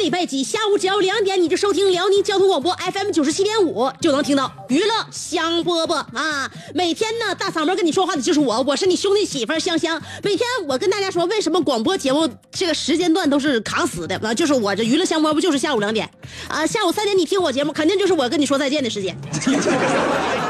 礼拜几，下午只要两点，你就收听辽宁交通广播 FM 九十七点五，就能听到娱乐香饽饽啊！每天呢，大嗓门跟你说话的就是我，我是你兄弟媳妇香香。每天我跟大家说，为什么广播节目这个时间段都是卡死的啊？就是我这娱乐香饽饽就是下午两点 啊，下午三点你听我节目，肯定就是我跟你说再见的时间。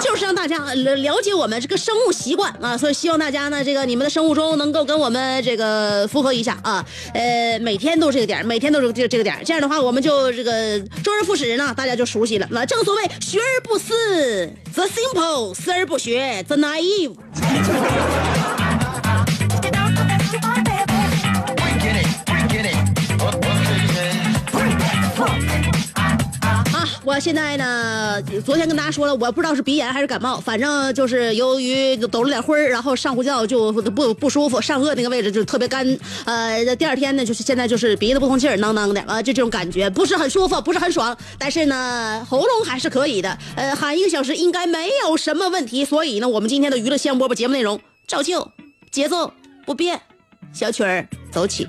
就是让大家了了解我们这个生物习惯啊，所以希望大家呢，这个你们的生物钟能够跟我们这个符合一下啊。呃，每天都这个点，每天都是这这个点这样的话我们就这个周而复始呢，大家就熟悉了。那正所谓学而不思则 simple，思而不学则 naive。现在呢，昨天跟大家说了，我不知道是鼻炎还是感冒，反正就是由于抖了点灰儿，然后上呼叫就不不舒服，上颚那个位置就特别干，呃，第二天呢，就是现在就是鼻子不通气儿，囔囔的，啊，就这种感觉，不是很舒服，不是很爽，但是呢，喉咙还是可以的，呃，喊一个小时应该没有什么问题，所以呢，我们今天的娱乐香饽饽节目内容照旧，节奏不变，小曲儿走起。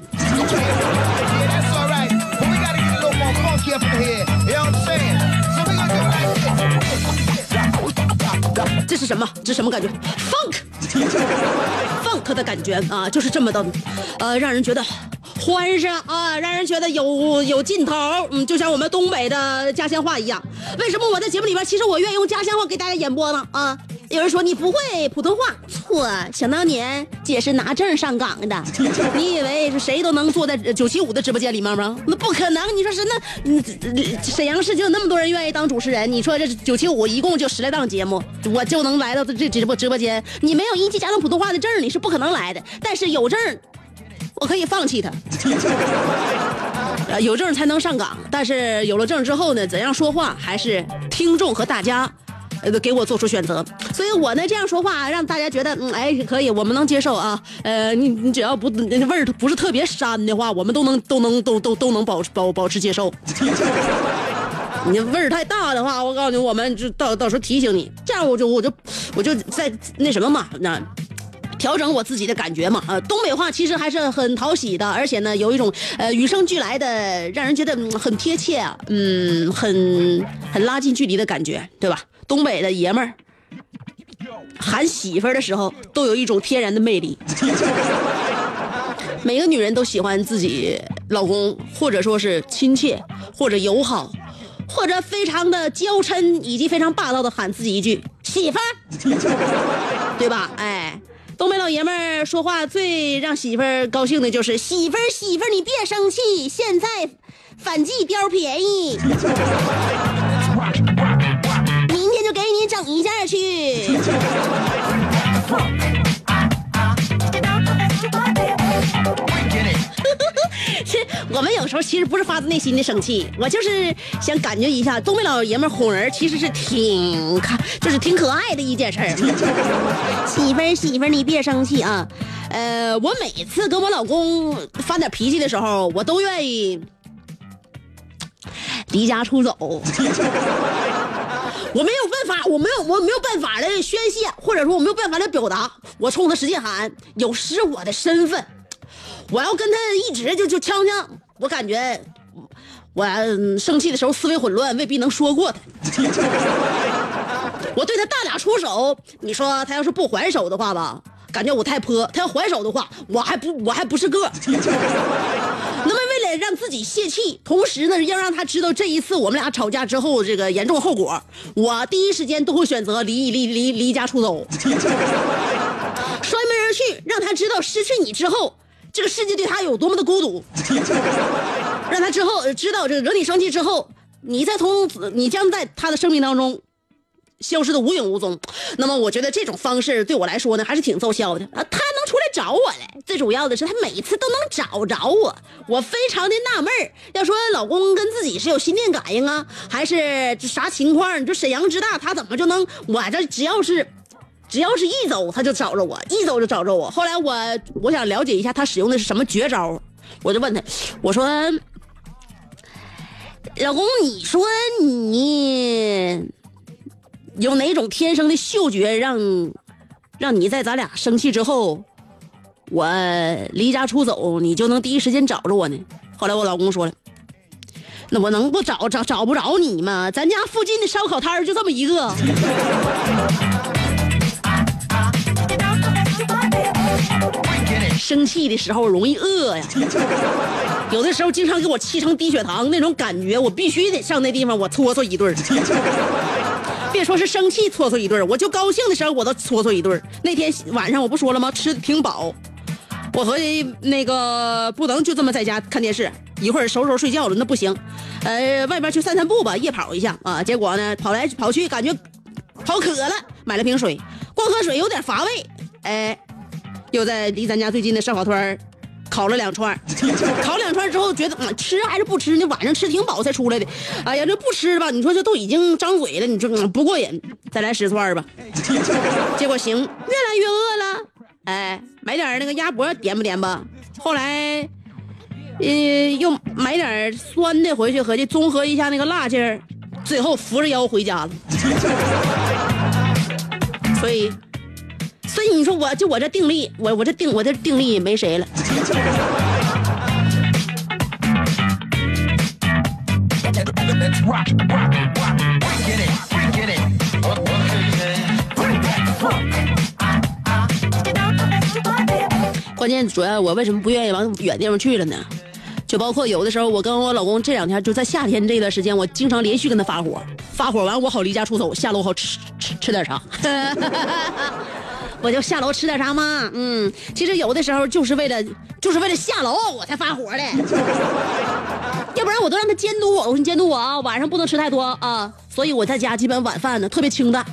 这是什么？这是什么感觉？Funk ？funk，funk 的感觉啊，就是这么的，呃，让人觉得欢实啊，让人觉得有有劲头，嗯，就像我们东北的家乡话一样。为什么我在节目里边，其实我愿意用家乡话给大家演播呢？啊，有人说你不会普通话，错，想当年姐是拿证上岗的，你以为是谁都能坐在九七五的直播间里面吗？那不可能！你说是那，嗯，沈阳市就有那么多人愿意当主持人，你说这九七五一共就十来档节目，我就能来到这直播直播间。你没有一级家长普通话的证你是不可能来的。但是有证我可以放弃他。呃，有证才能上岗，但是有了证之后呢，怎样说话还是听众和大家。呃，给我做出选择，所以我呢这样说话，让大家觉得，嗯，哎，可以，我们能接受啊。呃，你你只要不味儿不是特别膻的话，我们都能 都能都都都能保保保持接受。你味儿太大的话，我告诉你，我们就到到时候提醒你，这样我就我就我就在那什么嘛，那调整我自己的感觉嘛。呃，东北话其实还是很讨喜的，而且呢，有一种呃与生俱来的，让人觉得、很贴切啊，嗯，很很拉近距离的感觉，对吧？东北的爷们儿喊媳妇儿的时候，都有一种天然的魅力。每个女人都喜欢自己老公，或者说是亲切，或者友好，或者非常的娇嗔，以及非常霸道的喊自己一句媳妇儿，对吧？哎，东北老爷们儿说话最让媳妇儿高兴的就是媳妇儿，媳妇儿你别生气，现在反季貂便宜，明天就给你整一件去。是我们有时候其实不是发自内心的生气，我就是想感觉一下东北老爷们哄人其实是挺看，就是挺可爱的一件事儿。媳妇儿，媳妇儿，你别生气啊！呃，我每次跟我老公发点脾气的时候，我都愿意离家出走。我没有办法，我没有我没有办法来宣泄，或者说我没有办法来表达。我冲他使劲喊，有失我的身份。我要跟他一直就就呛呛，我感觉我生气的时候思维混乱，未必能说过他。我对他大打出手，你说他要是不还手的话吧，感觉我太泼；他要还手的话，我还不我还不是个。那么为了让自己泄气，同时呢要让他知道这一次我们俩吵架之后这个严重后果，我第一时间都会选择离离离离家出走，摔门而去，让他知道失去你之后，这个世界对他有多么的孤独，让他之后知道这个惹你生气之后，你再从此你将在他的生命当中。消失的无影无踪，那么我觉得这种方式对我来说呢，还是挺奏效的啊。他能出来找我来，最主要的是他每次都能找着我，我非常的纳闷。要说老公跟自己是有心电感应啊，还是啥情况？你说沈阳之大，他怎么就能我这只要是，只要是一走他就找着我，一走就找着我。后来我我想了解一下他使用的是什么绝招，我就问他，我说，老公，你说你。有哪种天生的嗅觉让，让你在咱俩生气之后，我离家出走，你就能第一时间找着我呢？后来我老公说了，那我能不找找找不着你吗？咱家附近的烧烤摊就这么一个。生气的时候容易饿呀，有的时候经常给我气成低血糖那种感觉，我必须得上那地方我搓搓一顿。别说是生气搓搓一顿我就高兴的时候我都搓搓一顿那天晚上我不说了吗？吃的挺饱，我合计那个不能就这么在家看电视，一会儿收拾睡觉了那不行，呃，外边去散散步吧，夜跑一下啊。结果呢，跑来跑去感觉跑渴了，买了瓶水，光喝水有点乏味，哎，又在离咱家最近的烧烤摊儿烤了两串，烤两串之后觉得嗯吃还是不吃呢？晚上吃挺饱才出来的。哎呀，这不吃吧？你说这都已经张嘴了，你说不过瘾，再来十串吧。结果行，越来越饿了。哎，买点那个鸭脖点吧点吧？后来，呃，又买点酸的回去，合计综合一下那个辣劲儿，最后扶着腰回家了。所以。所以你说我就我这定力，我我这定我这定力没谁了。关键主要我为什么不愿意往远地方去了呢？就包括有的时候我跟我老公这两天就在夏天这段时间，我经常连续跟他发火，发火完我好离家出走，下楼好吃吃吃点啥。我就下楼吃点啥嘛，嗯，其实有的时候就是为了，就是为了下楼我才发火的，要不然我都让他监督我，我说你监督我啊，晚上不能吃太多啊，所以我在家基本晚饭呢特别清淡，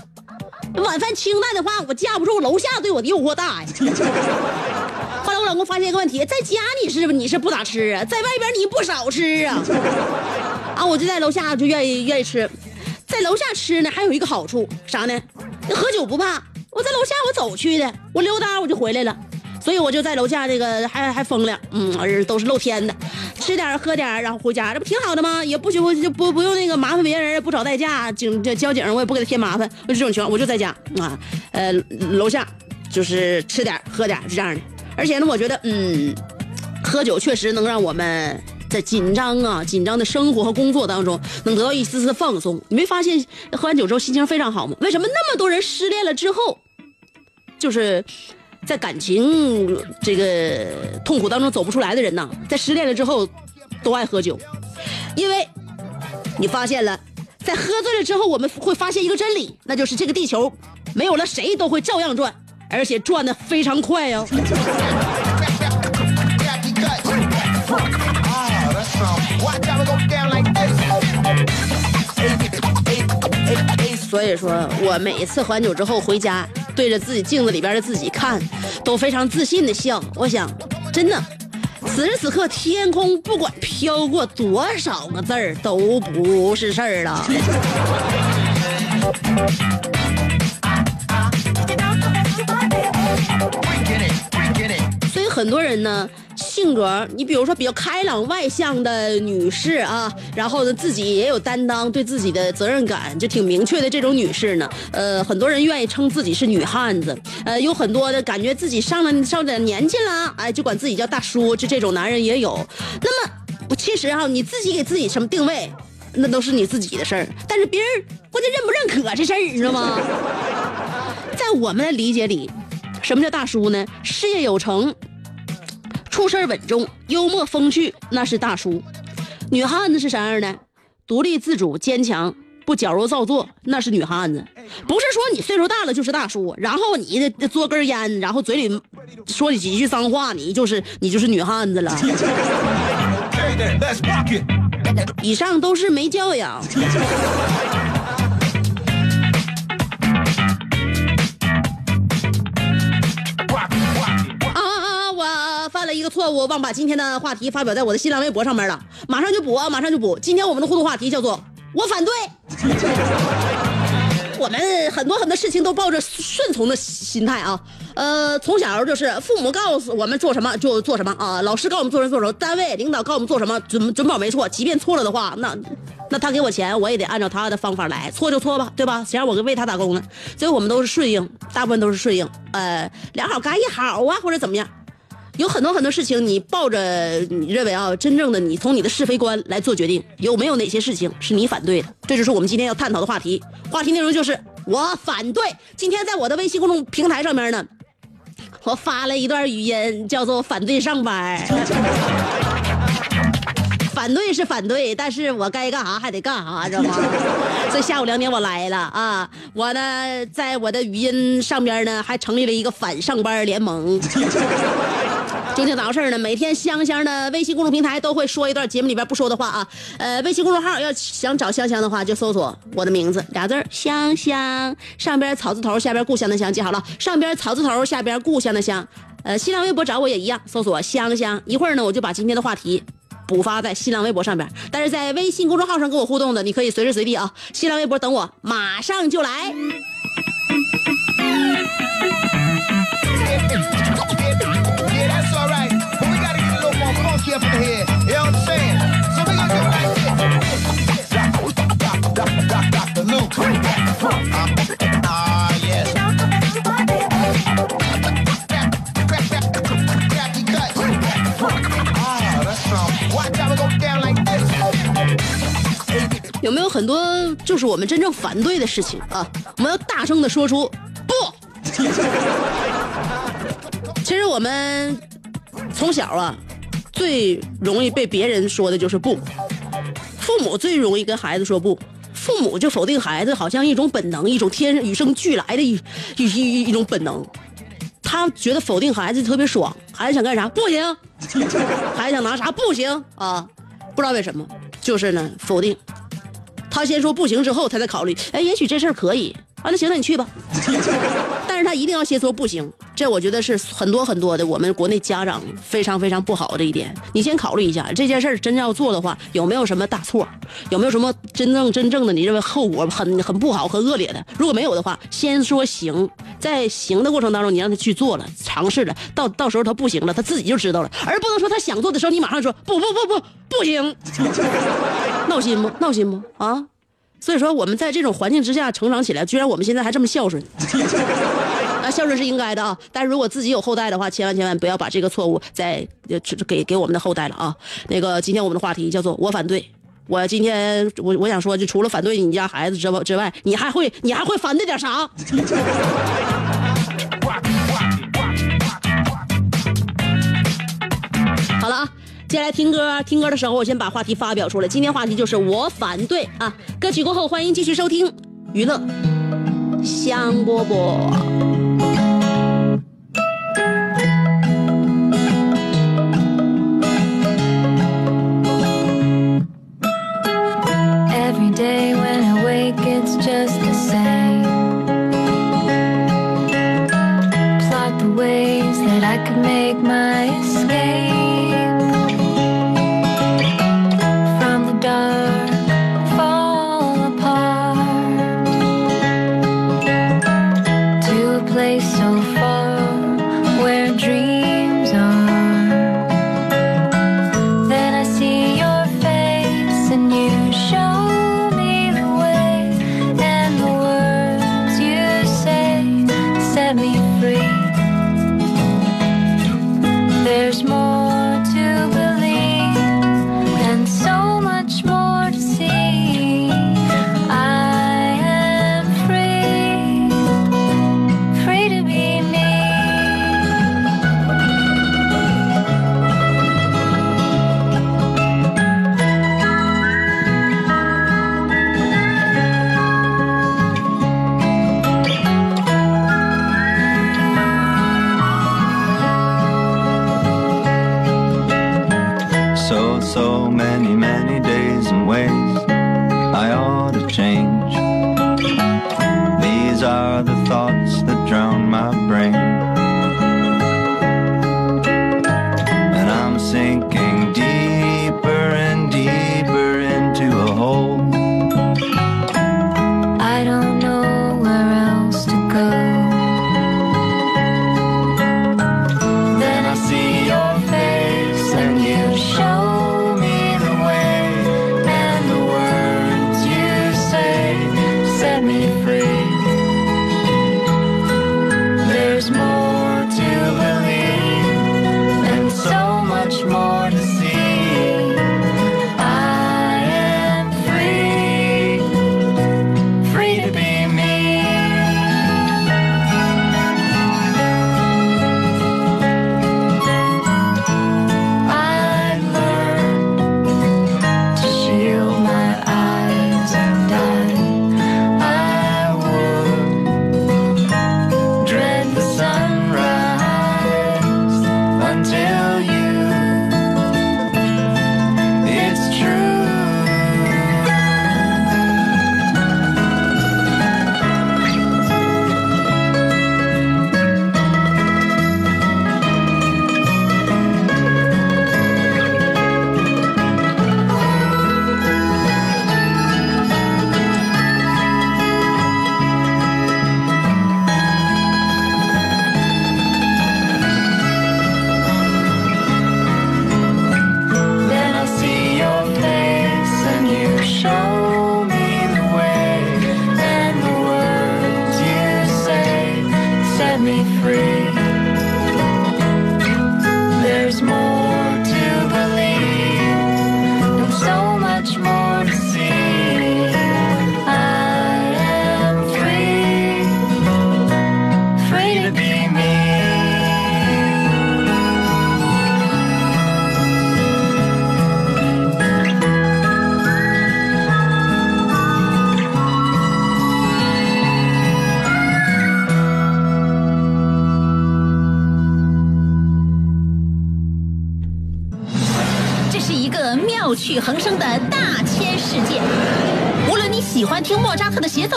晚饭清淡的话，我架不住楼下对我的诱惑大呀。后来我老公发现一个问题，在家你是你是不咋吃啊，在外边你不少吃啊，啊，我就在楼下就愿意愿意吃，在楼下吃呢还有一个好处啥呢？喝酒不怕。我在楼下，我走去的，我溜达我就回来了，所以我就在楼下这个还还风凉，嗯，都是露天的，吃点喝点，然后回家，这不挺好的吗？也不许不就不不用那个麻烦别人，不找代驾，警交警我也不给他添麻烦，就这种情况，我就在家啊，呃，楼下就是吃点喝点是这样的，而且呢，我觉得嗯，喝酒确实能让我们。在紧张啊，紧张的生活和工作当中，能得到一丝丝放松。你没发现喝完酒之后心情非常好吗？为什么那么多人失恋了之后，就是在感情这个痛苦当中走不出来的人呢？在失恋了之后，都爱喝酒，因为你发现了，在喝醉了之后，我们会发现一个真理，那就是这个地球没有了谁都会照样转，而且转的非常快哟。所以说我每一次还酒之后回家，对着自己镜子里边的自己看，都非常自信的笑。我想，真的，此时此刻天空不管飘过多少个字儿都不是事儿了。所以很多人呢。性格，你比如说比较开朗外向的女士啊，然后呢自己也有担当，对自己的责任感就挺明确的这种女士呢，呃，很多人愿意称自己是女汉子，呃，有很多的感觉自己上了上点年纪了，哎，就管自己叫大叔，就这种男人也有。那么，我其实哈、你自己给自己什么定位，那都是你自己的事儿，但是别人关键认不认可这事儿，你知道吗？在我们的理解里，什么叫大叔呢？事业有成，处事稳重，幽默风趣，那是大叔。女汉子是啥样的？独立自主、坚强，不矫揉造作，那是女汉子。不是说你岁数大了就是大叔，然后你这嘬根烟，然后嘴里说你几句脏话，你就是你就是女汉子了。以上都是没教养。错误，忘把今天的话题发表在我的新浪微博上面了，马上就补啊，马上就补。今天我们的互动话题叫做“我反对”。我们很多很多事情都抱着顺从的心态啊，呃，从小就是父母告诉我们做什么就做什么啊，老师告诉我们做什么做什么，单位领导告诉我们做什么准准保没错，即便错了的话，那那他给我钱，我也得按照他的方法来，错就错吧，对吧？谁让我为他打工呢？所以我们都是顺应，大部分都是顺应，呃，两好干一好啊，或者怎么样。有很多很多事情，你抱着你认为啊，真正的你从你的是非观来做决定，有没有哪些事情是你反对的？这就是我们今天要探讨的话题。话题内容就是我反对。今天在我的微信公众平台上面呢，我发了一段语音，叫做“反对上班”。反对是反对，但是我该干啥还得干啥，知道吗？所以下午两点我来了啊！我呢，在我的语音上边呢，还成立了一个反上班联盟。究竟咋回事呢？每天香香的微信公众平台都会说一段节目里边不说的话啊。呃，微信公众号要想找香香的话，就搜索我的名字俩字香香，上边草字头，下边故乡的乡，记好了，上边草字头，下边故乡的乡。呃，新浪微博找我也一样，搜索香香。一会儿呢，我就把今天的话题。补发在新浪微博上边，但是在微信公众号上跟我互动的，你可以随时随地啊，新浪微博等我，马上就来。Up in here. You know what I'm saying? So we gonna do it like this. Doc- Doc- Doc- Dr. Luke. Ah, yes. Jackie Cut. Ah, that's some- Watch how it go down like this. 有没有很多就是我们真正反对的事情啊？我们要大声的说出不。其实我们从小啊，最容易被别人说的就是不。父母最容易跟孩子说不，父母就否定孩子，好像一种本能，一种天与生俱来的一一一一种本能。他觉得否定孩子特别爽，孩子想干啥？不行，孩子想拿啥？不行。啊，不知道为什么，就是呢否定。他先说不行之后，他再考虑，哎，也许这事儿可以啊，那行，那你去吧。但是他一定要先说不行，这我觉得是很多很多的我们国内家长非常非常不好的一点。你先考虑一下，这件事儿真要做的话，有没有什么大错，有没有什么真正真正的你认为后果很很不好、很恶劣的？如果没有的话，先说行，在行的过程当中，你让他去做了，尝试了，到到时候他不行了，他自己就知道了，而不能说他想做的时候，你马上说不不不不不行，闹心不？闹心不？啊？所以说我们在这种环境之下成长起来，居然我们现在还这么孝顺。啊，孝顺是应该的啊，但是如果自己有后代的话，千万千万不要把这个错误再给给我们的后代了啊。那个今天我们的话题叫做我反对。我今天我我想说，就除了反对你家孩子之之外，你还会你还会反对点啥？好了啊，接下来听歌，听歌的时候我先把话题发表出来。今天话题就是我反对啊。歌曲过后，欢迎继续收听娱乐香饽饽。Me free.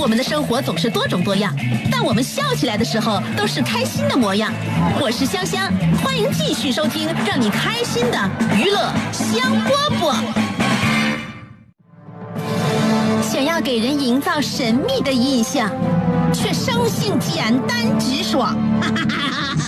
我们的生活总是多种多样，但我们笑起来的时候都是开心的模样。我是香香，欢迎继续收听让你开心的娱乐香饽饽。想要给人营造神秘的印象，却生性简单直爽，哈哈哈哈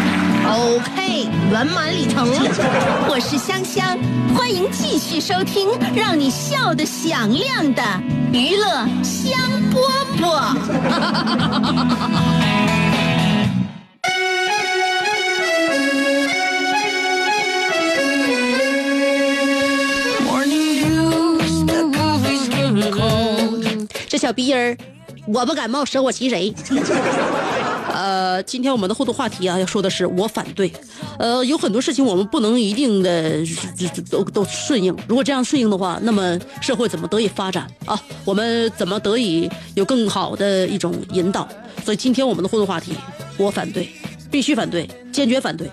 OK，圆满礼成。我是香香，欢迎继续收听让你笑得响亮的娱乐香饽饽。嗯这小逼音儿，我不感冒，舍我其谁？呃，今天我们的互动话题啊，要说的是我反对。呃，有很多事情我们不能一定的都都顺应，如果这样顺应的话，那么社会怎么得以发展啊？我们怎么得以有更好的一种引导？所以今天我们的互动话题，我反对，必须反对，坚决反对。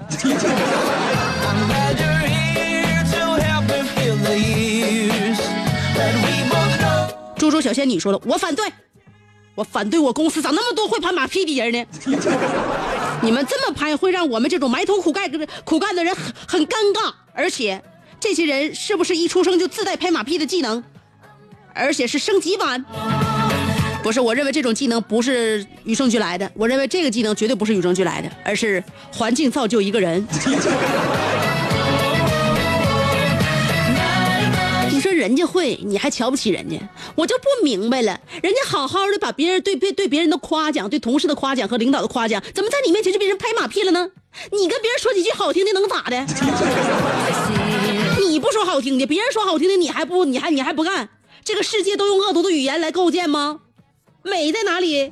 猪猪小仙女说了，我反对，我反对我公司咋那么多会拍马屁的人呢？你们这么拍会让我们这种埋头苦干苦干的人很很尴尬，而且这些人是不是一出生就自带拍马屁的技能，而且是升级版？不是，我认为这种技能不是与生俱来的，我认为这个技能绝对不是与生俱来的，而是环境造就一个人。人家会，你还瞧不起人家，我就不明白了。人家好好的把别人对对对别人的夸奖，对同事的夸奖和领导的夸奖，怎么在你面前就被人拍马屁了呢？你跟别人说几句好听的能咋的？你不说好听的，别人说好听的，你还不你还你还不干？这个世界都用恶毒的语言来构建吗？美在哪里？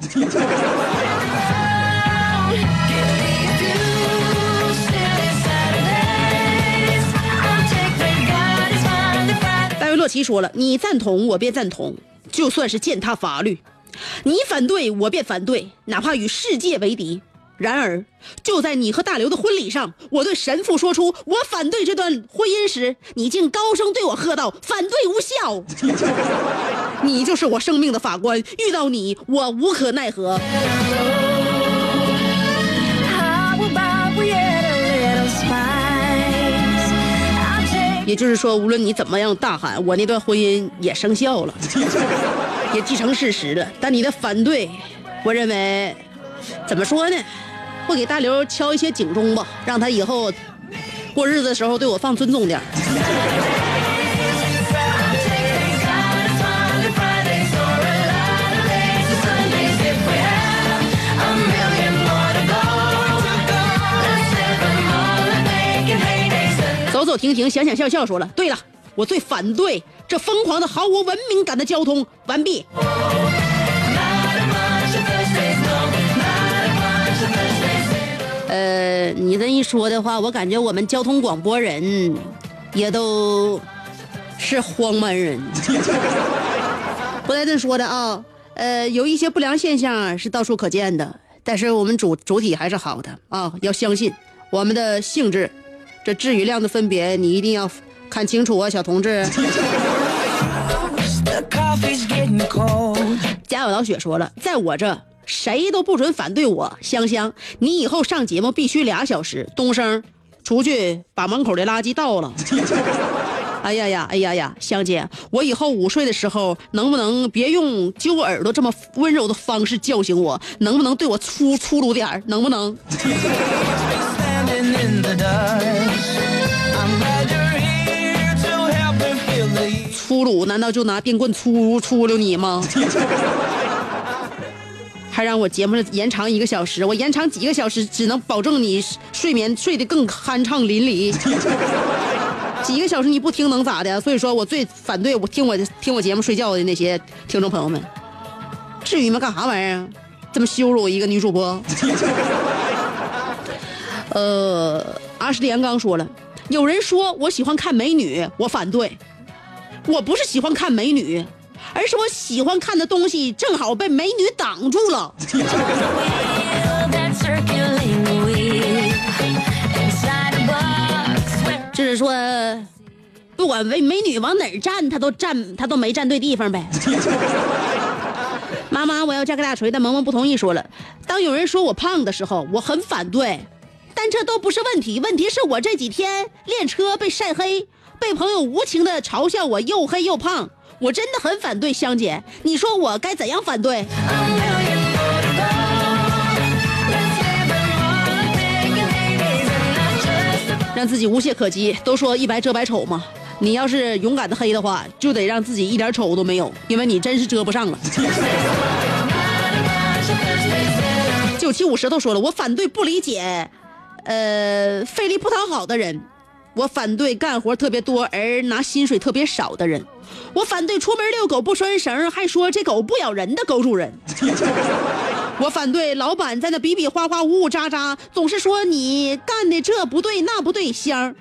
奇说了：“你赞同，我便赞同，就算是践踏法律；你反对，我便反对，哪怕与世界为敌。然而，就在你和大刘的婚礼上，我对神父说出我反对这段婚姻时，你竟高声对我喝道：‘反对无效！’ 你就是我生命的法官，遇到你，我无可奈何。”也就是说，无论你怎么样大喊，我那段婚姻也生效了，也既成事实了。但你的反对，我认为，怎么说呢？会给大刘敲一些警钟吧，让他以后过日子的时候对我放尊重点走走停停，想想笑笑，说了，对了，我最反对这疯狂的、毫无文明感的交通。完毕。呃，你这一说的话，我感觉我们交通广播人也都是荒蛮人。不带这说的啊，呃，有一些不良现象是到处可见的，但是我们主主体还是好的啊，要相信我们的性质。这质与量的分别，你一定要看清楚啊，小同志。贾有老雪说了，在我这谁都不准反对我。香香，你以后上节目必须俩小时。东升，出去把门口的垃圾倒了。哎呀呀，哎呀呀，香姐，我以后午睡的时候能不能别用揪耳朵这么温柔的方式叫醒我？能不能对我粗粗鲁点能不能？粗鲁难道就拿电棍粗粗溜你吗？还让我节目延长一个小时，我延长几个小时只能保证你睡眠睡得更酣畅淋漓。几个小时你不听能咋的？所以说我最反对我听我听我节目睡觉的那些听众朋友们，至于吗？干啥玩意儿？这么羞辱我一个女主播？呃，阿什连刚说了，有人说我喜欢看美女，我反对。我不是喜欢看美女，而是我喜欢看的东西正好被美女挡住了。就是说，不管美美女往哪儿站，她都站，她都没站对地方呗。妈妈，我要加个大锤，但萌萌不同意，说了，当有人说我胖的时候，我很反对，但这都不是问题，问题是我这几天练车被晒黑。被朋友无情的嘲笑我又黑又胖，我真的很反对香姐。你说我该怎样反对？让自己无懈可击。都说一白遮百丑嘛，你要是勇敢的黑的话，就得让自己一点丑都没有，因为你真是遮不上了。九七五石头说了，我反对不理解，呃，费力不讨好的人。我反对干活特别多而拿薪水特别少的人，我反对出门遛狗不拴绳还说这狗不咬人的狗主人，我反对老板在那比比划划呜呜喳喳，总是说你干的这不对那不对香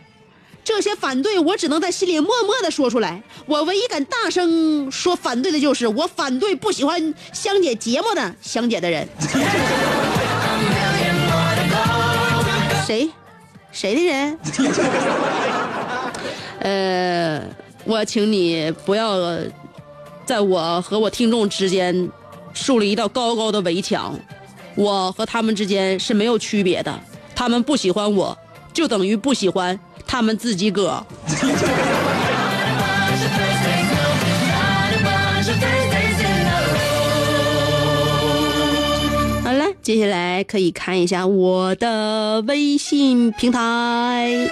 这些反对我只能在心里默默的说出来。我唯一敢大声说反对的就是我反对不喜欢香姐节目的香姐的人。谁？谁的人？呃，我请你不要在我和我听众之间树立一道高高的围墙。我和他们之间是没有区别的。他们不喜欢我，就等于不喜欢他们自己个。接下来可以看一下我的微信平台。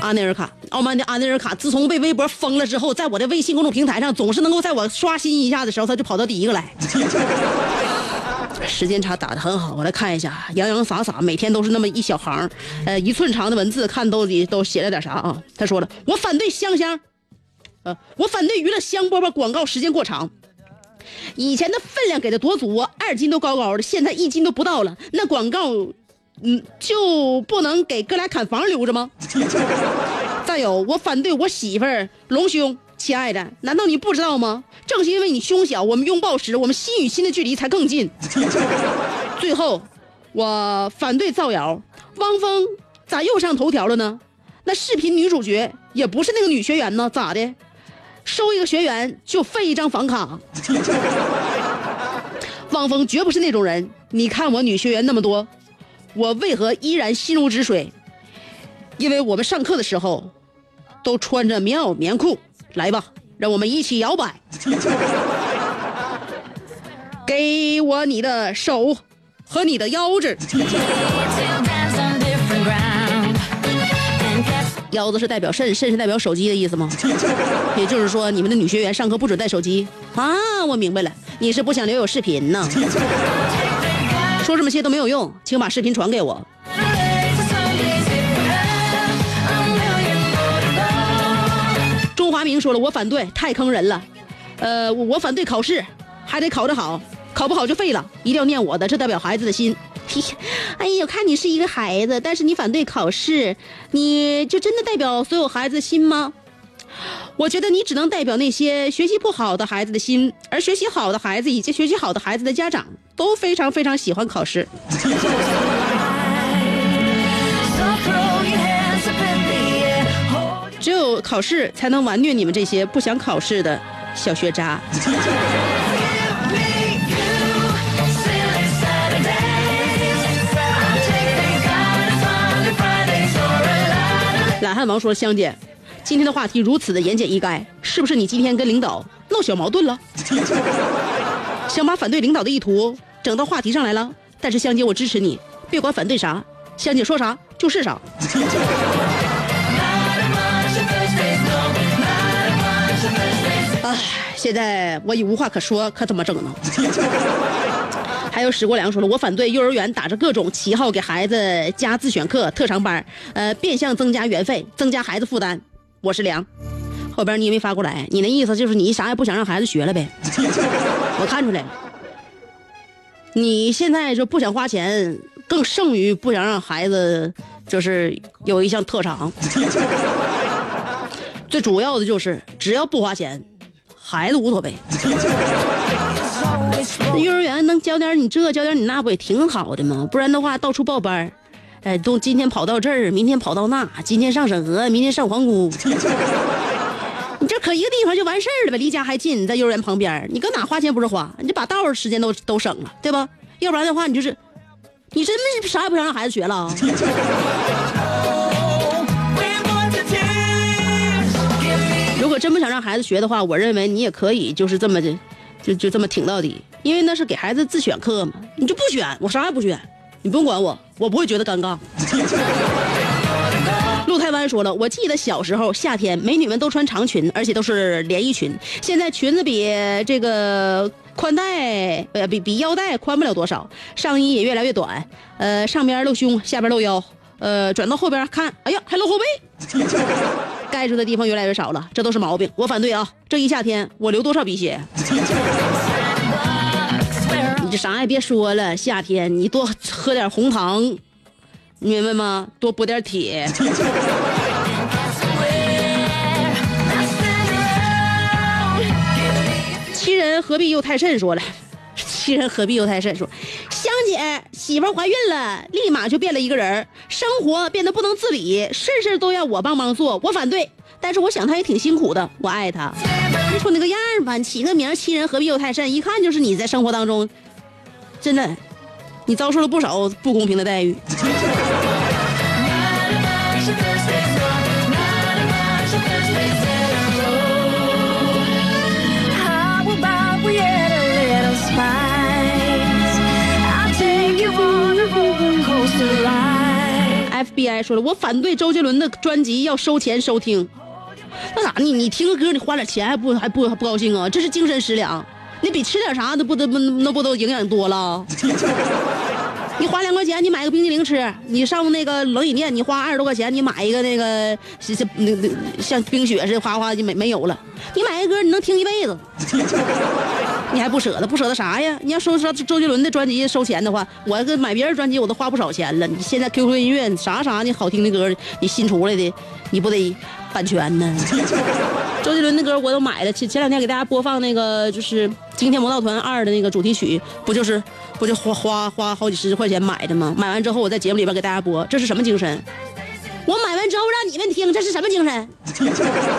阿内尔卡，傲慢的阿内尔卡，自从被微博封了之后，在我的微信公众平台上，总是能够在我刷新一下的时候，他就跑到第一个来。时间差打得很好，我来看一下，洋洋洒洒，每天都是那么一小行，呃，一寸长的文字，看都里都写了点啥啊？他说了，我反对香香，呃，我反对娱乐香饽饽广告时间过长。以前的分量给的多足啊，二斤都高高的，现在一斤都不到了。那广告，嗯，就不能给哥俩砍房留着吗？再有，我反对我媳妇儿隆胸，亲爱的，难道你不知道吗？正是因为你胸小，我们拥抱时，我们心与心的距离才更近。最后，我反对造谣，汪峰咋又上头条了呢？那视频女主角也不是那个女学员呢，咋的？收一个学员就废一张房卡。汪峰绝不是那种人。你看我女学员那么多，我为何依然心如止水？因为我们上课的时候都穿着棉袄棉裤。来吧，让我们一起摇摆。给我你的手和你的腰子。腰子是代表肾，肾是代表手机的意思吗？也就是说，你们的女学员上课不准带手机啊？我明白了，你是不想留有视频呢？说这么些都没有用，请把视频传给我。明说了，我反对，太坑人了。呃，我反对考试，还得考得好，考不好就废了，一定要念我的，这代表孩子的心。哎呀，看你是一个孩子，但是你反对考试，你就真的代表所有孩子的心吗？我觉得你只能代表那些学习不好的孩子的心，而学习好的孩子以及学习好的孩子的家长都非常非常喜欢考试。考试才能完虐你们这些不想考试的小学渣。懒汉王说：“香姐，今天的话题如此的言简意赅，是不是你今天跟领导闹小矛盾了？想把反对领导的意图整到话题上来了？但是香姐，我支持你，别管反对啥，香姐说啥就是啥。”唉，现在我已无话可说，可怎么整呢？还有史国良说了，我反对幼儿园打着各种旗号给孩子加自选课、特长班，呃，变相增加园费，增加孩子负担。我是良，后边你也没发过来，你那意思就是你啥也不想让孩子学了呗？我看出来了，你现在就不想花钱，更胜于不想让孩子就是有一项特长。最主要的就是只要不花钱，孩子无所谓。幼儿园能教点你这，教点你那，不也挺好的吗？不然的话，到处报班，哎，都今天跑到这儿，明天跑到那，今天上沈河，明天上皇姑。你这可一个地方就完事儿了呗，离家还近，你在幼儿园旁边，你搁哪花钱不是花？你就把道儿时间都都省了，对吧？要不然的话，你就是，你真的啥也不想让孩子学了真不想让孩子学的话，我认为你也可以就是这么的，就就这么挺到底，因为那是给孩子自选课嘛，你就不选，我啥也不选，你不用管我，我不会觉得尴尬。陆台湾说了，我记得小时候夏天，美女们都穿长裙，而且都是连衣裙。现在裙子比这个宽带，呃，比比腰带宽不了多少，上衣也越来越短，呃，上边露胸，下边露腰，呃，转到后边看，哎呀，还露后背，盖住的地方越来越少了，这都是毛病，我反对啊！这一夏天我流多少鼻血？你这啥也别说了，夏天你多喝点红糖，你明白吗？多补点铁。七人何必又太甚？说了，七人何必又太甚？说，香姐媳妇怀孕了，立马就变了一个人，生活变得不能自理，事事都要我帮忙做，我反对。但是我想她也挺辛苦的，我爱她。你瞅那个样儿吧，起个名亲“人何必又太甚”，一看就是你在生活当中，真的，你遭受了不少不公平的待遇。说了，我反对周杰伦的专辑要收钱收听。那咋你你听个歌你花点钱还不还不不高兴啊？这是精神食粮，你比吃点啥那不都那不都营养多了？你花两块钱，你买个冰激凌吃；你上那个冷饮店，你花二十多块钱，你买一个那个是是那那像冰雪似的，哗哗就没没有了。你买个歌，你能听一辈子，你还不舍得？不舍得啥呀？你要收收周杰伦的专辑收钱的话，我跟买别人专辑我都花不少钱了。你现在 QQ 音乐啥啥的好听的歌，你新出来的，你不得版权呢？周杰伦的歌我都买了，前前两天给大家播放那个就是《惊天魔盗团二》的那个主题曲，不就是不就花花花好几十块钱买的吗？买完之后我在节目里边给大家播，这是什么精神？我买完之后让你们听，这是什么精神？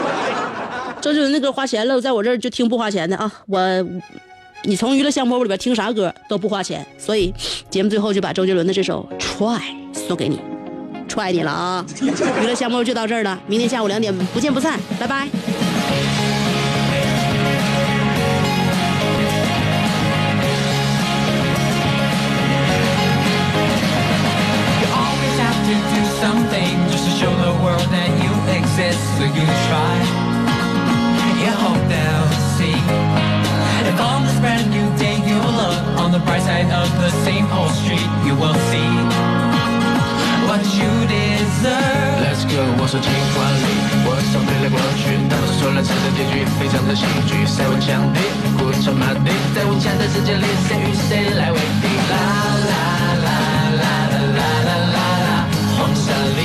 周杰伦的歌花钱了，在我这儿就听不花钱的啊！我，你从娱乐香饽饽里边听啥歌都不花钱，所以节目最后就把周杰伦的这首《Try》送给你，踹你了啊！娱乐香饽饽就到这儿了，明天下午两点不见不散，拜拜。You always have to do something just to show the world that you exist. So you try. You hope they'll see. If on this brand new day you look on the bright side of the same old street, you will see what you deserve. Let's go，我说尽管理，我从未来过去，他们说了唱的结局非常的戏剧，塞文墙壁，古城马地，在无墙的世界里，谁与谁来为敌？啦啦啦啦啦啦啦啦啦，黄沙里